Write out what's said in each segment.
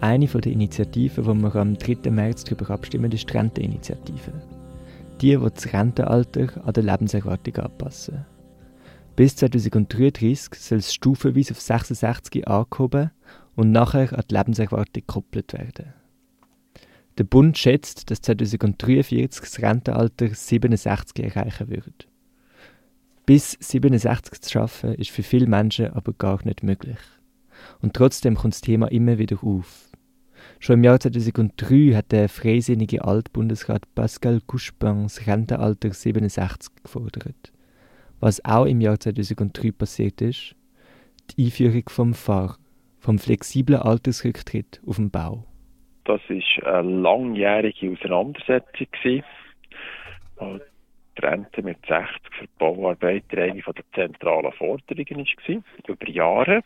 Eine der Initiativen, wo wir am 3. März darüber abstimmen, ist die Renteninitiative. Die, die das Rentenalter an der Lebenserwartung anpassen. Bis 2033 soll es stufenweise auf 66 angehoben und nachher an die Lebenserwartung gekoppelt werden. Der Bund schätzt, dass 2043 das Rentenalter 67 erreichen wird. Bis 67 zu schaffen, ist für viele Menschen aber gar nicht möglich. Und trotzdem kommt das Thema immer wieder auf. Schon im Jahr 2003 hat der freisinnige Altbundesrat Pascal Couchepin das Rentenalter 67 gefordert. Was auch im Jahr 2003 passiert ist, die Einführung vom FAR, vom flexiblen Altersrücktritt auf dem Bau. Das war eine langjährige Auseinandersetzung. Und die Rente mit 60 für die Bauarbeiter eine der zentralen Forderungen war, über Jahre.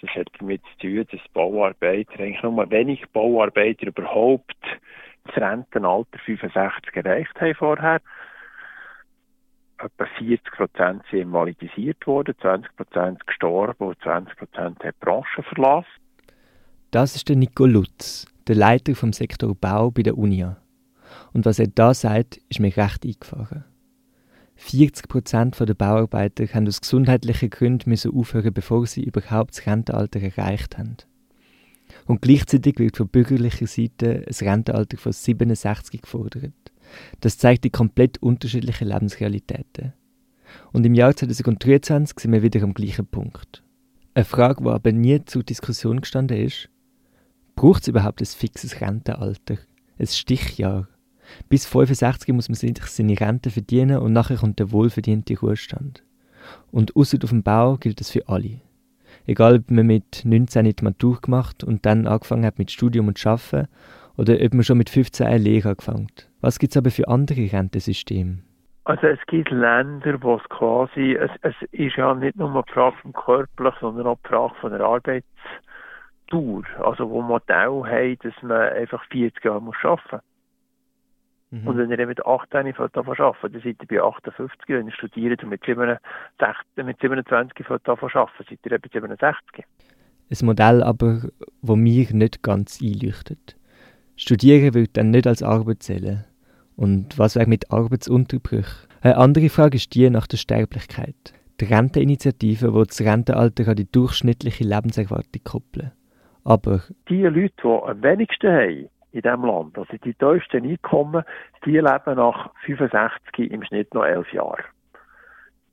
Das hat damit zu tun, dass Bauarbeiter, eigentlich nur wenig Bauarbeiter überhaupt das Rentenalter 65 erreicht haben vorher. Etwa 40 Prozent sind invalidisiert worden, 20 Prozent gestorben und 20 Prozent haben die Branche verlassen. Das ist der Nico Lutz, der Leiter vom Sektor Bau bei der UNIA. Und was er da sagt, ist mir recht eingefahren. 40 Prozent der Bauarbeiter haben aus gesundheitlichen Gründen müssen aufhören, bevor sie überhaupt das Rentenalter erreicht haben. Und gleichzeitig wird von bürgerlicher Seite ein Rentenalter von 67 gefordert. Das zeigt die komplett unterschiedlichen Lebensrealitäten. Und im Jahr 2023 sind wir wieder am gleichen Punkt. Eine Frage, die aber nie zur Diskussion gestanden ist, Braucht es überhaupt ein fixes Rentenalter? Ein Stichjahr? Bis 65 muss man sich seine Rente verdienen und nachher kommt der wohlverdiente Ruhestand. Und außer auf dem Bau gilt das für alle. Egal, ob man mit 19 die Matur gemacht und dann angefangen hat mit Studium und Arbeiten oder ob man schon mit 15 eine Lehre angefangen hat. Was gibt es aber für andere Rentensysteme? Also es gibt Länder, wo es quasi, es, es ist ja nicht nur eine Frage vom Körperlich, sondern auch eine Frage von der Arbeits- Struktur, also wo Modell haben, dass man einfach 40 Jahre arbeiten muss. Mhm. Und wenn ihr mit 18 arbeiten dann seid ihr bei 58, wenn ihr studiert und mit, 27, mit 27 arbeiten, seid ihr bei 67. Ein Modell aber, das mir nicht ganz einleuchtet. Studieren wird dann nicht als Arbeit zählen. Und was wäre mit Arbeitsunterbrüchen? Eine andere Frage ist die nach der Sterblichkeit. Die Renteninitiative, die das Rentenalter an die durchschnittliche Lebenserwartung koppeln. Aber die Leute, die am wenigsten haben in diesem Land, also die tiefsten Einkommen, die leben nach 65 im Schnitt noch 11 Jahre.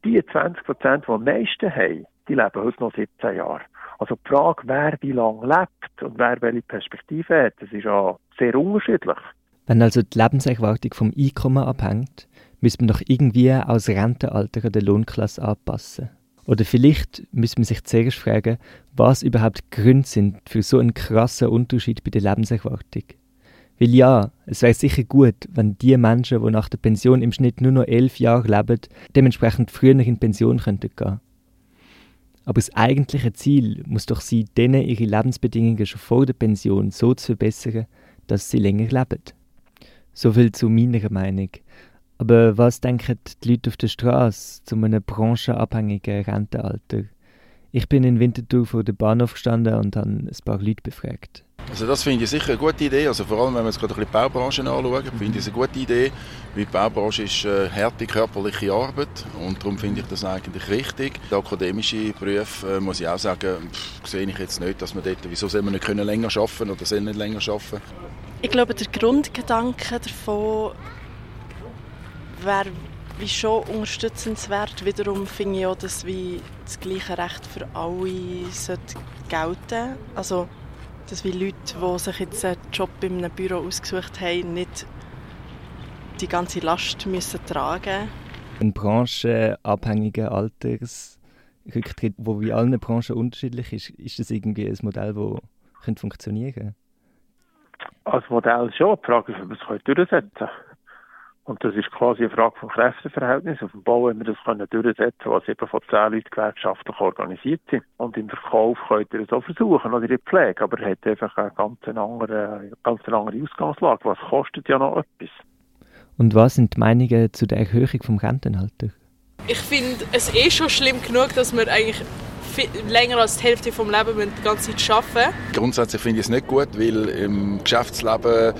Die 20 Prozent, die am meisten haben, die leben heute noch 17 Jahre. Also die Frage, wer wie lange lebt und wer welche Perspektive hat, das ist ja sehr unterschiedlich. Wenn also die Lebenserwartung vom Einkommen abhängt, müssen wir doch irgendwie das Rentenalter der Lohnklasse anpassen. Oder vielleicht müsste man sich zuerst fragen, was überhaupt Gründe sind für so einen krassen Unterschied bei der Lebenserwartung. Weil ja, es wäre sicher gut, wenn die Menschen, die nach der Pension im Schnitt nur noch elf Jahre leben, dementsprechend früher in Pension könnten gehen. Aber das eigentliche Ziel muss doch sein, denen ihre Lebensbedingungen schon vor der Pension so zu verbessern, dass sie länger leben. So viel zu meiner Meinung. Aber was denken die Leute auf der Straße zu einem branchenabhängigen Rentenalter? Ich bin in Winterthur vor dem Bahnhof gestanden und habe ein paar Leute befragt. Also das finde ich sicher eine gute Idee. Also vor allem, wenn wir jetzt gerade die Baubranche anschauen, finde ich es eine gute Idee. Weil die Baubranche ist eine harte körperliche Arbeit und darum finde ich das eigentlich richtig. Die akademischen Berufe, äh, muss ich auch sagen, pff, sehe ich jetzt nicht, dass man dort, wieso soll man nicht können länger arbeiten oder soll nicht länger arbeiten? Ich glaube, der Grundgedanke davon wäre schon unterstützenswert. Wiederum finde ich auch, dass wie das gleiche Recht für alle sollte gelten Also, dass wie Leute, die sich jetzt einen Job in einem Büro ausgesucht haben, nicht die ganze Last müssen tragen Ein branchenabhängiger Altersrücktritt, wo wie allen Branchen unterschiedlich ist, ist das irgendwie ein Modell, das funktionieren könnte? Als Modell schon. Die Frage ist, ob wir es durchsetzen können. Und das ist quasi eine Frage vom Kräfteverhältnis. Auf dem Bau wenn wir das können durchsetzen was eben von zehn Leuten gewerkschaftlich organisiert sind. Und im Verkauf könnt ihr es auch versuchen, oder in der Pflege. Aber er hat einfach eine ganz andere, ganz andere Ausgangslage. Was kostet ja noch etwas? Und was sind die Meinungen zu der Erhöhung vom Rentenalter? Ich finde es eh schon schlimm genug, dass wir eigentlich länger als die Hälfte des Lebens die ganze Zeit arbeiten. Grundsätzlich finde ich es nicht gut, weil im Geschäftsleben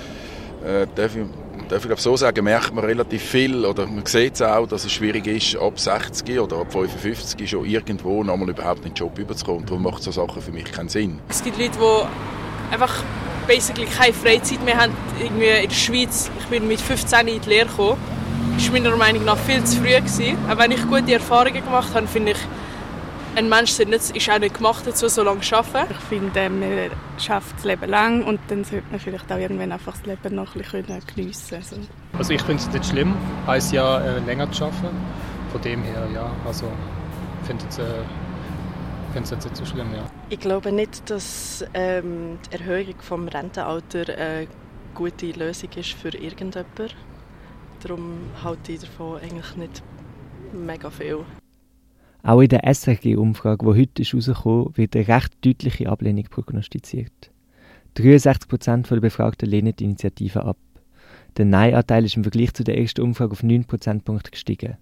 äh, darf ich darf ich so sagen, merkt man relativ viel oder man sieht es auch, dass es schwierig ist, ab 60 oder ab 55 schon irgendwo nochmal überhaupt in den Job überzukommen. Darum macht so Sachen für mich keinen Sinn. Es gibt Leute, die einfach basically keine Freizeit mehr haben. Irgendwie in der Schweiz, ich bin mit 15 in die Lehre gekommen. Das war meiner Meinung nach viel zu früh. Gewesen. Auch wenn ich gute Erfahrungen gemacht habe, finde ich, ein Mensch ist auch nicht gemacht dazu, so lange zu arbeiten. Ich finde, man schafft das Leben lang und dann sollte man vielleicht auch irgendwann einfach das Leben noch ein bisschen geniessen also. also ich finde es nicht schlimm, ein Jahr äh, länger zu arbeiten. Von dem her, ja, also ich finde es äh, finde es nicht so schlimm, ja. Ich glaube nicht, dass ähm, die Erhöhung des Rentenalters eine gute Lösung ist für irgendjemanden. Darum halte ich davon eigentlich nicht mega viel. Auch in der SRG-Umfrage, die heute herausgekommen ist, wird eine recht deutliche Ablehnung prognostiziert. 63% der Befragten lehnen die Initiative ab. Der Nein-Anteil ist im Vergleich zu der ersten Umfrage auf 9 Prozentpunkte gestiegen.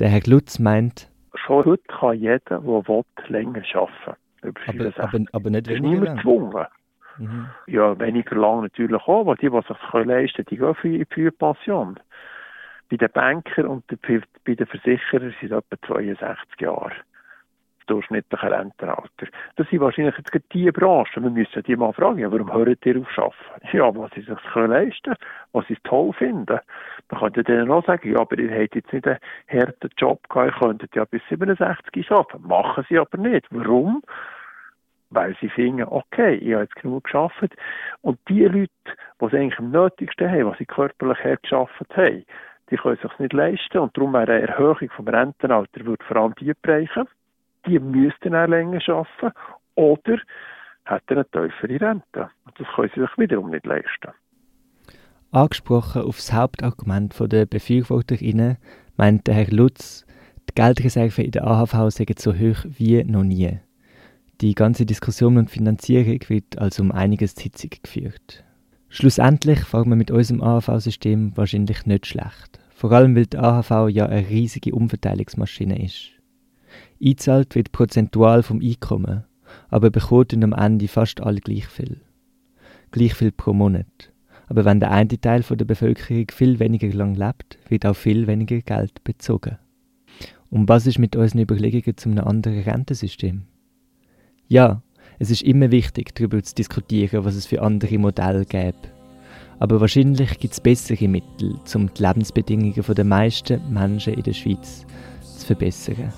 Der Herr Glutz meint, Schon heute kann jeder, der will, länger arbeiten. Aber, aber, aber nicht weniger niemand gezwungen. Mhm. Ja, weniger lang natürlich auch, weil die, die sich leisten können, die gehen für die Pension. Bei den Bankern und bei den Versicherern sind es etwa 62 Jahre. Durchschnittliche Rentenalter. Das sind wahrscheinlich jetzt die Branchen. Wir müssen die mal fragen, warum hört ihr auf arbeiten? Ja, was sie sich leisten können, was sie toll finden. Man könnte denen auch sagen, ja, aber ihr habt jetzt nicht einen harten Job gehabt, ihr könntet ja bis 67 arbeiten. Machen sie aber nicht. Warum? weil sie finden, okay, ich habe jetzt genug geschafft. Und die Leute, die es eigentlich am nötigsten haben, was sie körperlich hergeschafft haben, die können sich nicht leisten und darum wäre eine Erhöhung vom Rentenalter würde vor allem die bereichen. Die müssten auch länger arbeiten oder hätten eine tiefere Rente. Und das können sie sich wiederum nicht leisten. Angesprochen auf das Hauptargument der BefürworterInnen meinte Herr Lutz, die Geldreserven in der AHV seien so hoch wie noch nie. Die ganze Diskussion und Finanzierung wird also um einiges hitzig geführt. Schlussendlich fahren wir mit unserem AHV-System wahrscheinlich nicht schlecht. Vor allem, weil die AHV ja eine riesige Umverteilungsmaschine ist. Eingezahlt wird prozentual vom Einkommen, aber bekommt am Ende fast alle gleich viel. Gleich viel pro Monat. Aber wenn der eine Teil der Bevölkerung viel weniger lang lebt, wird auch viel weniger Geld bezogen. Und was ist mit unseren Überlegungen zu einem anderen Rentensystem? Ja, es ist immer wichtig, darüber zu diskutieren, was es für andere Modelle gäbe. Aber wahrscheinlich gibt es bessere Mittel, um die Lebensbedingungen der meisten Menschen in der Schweiz zu verbessern.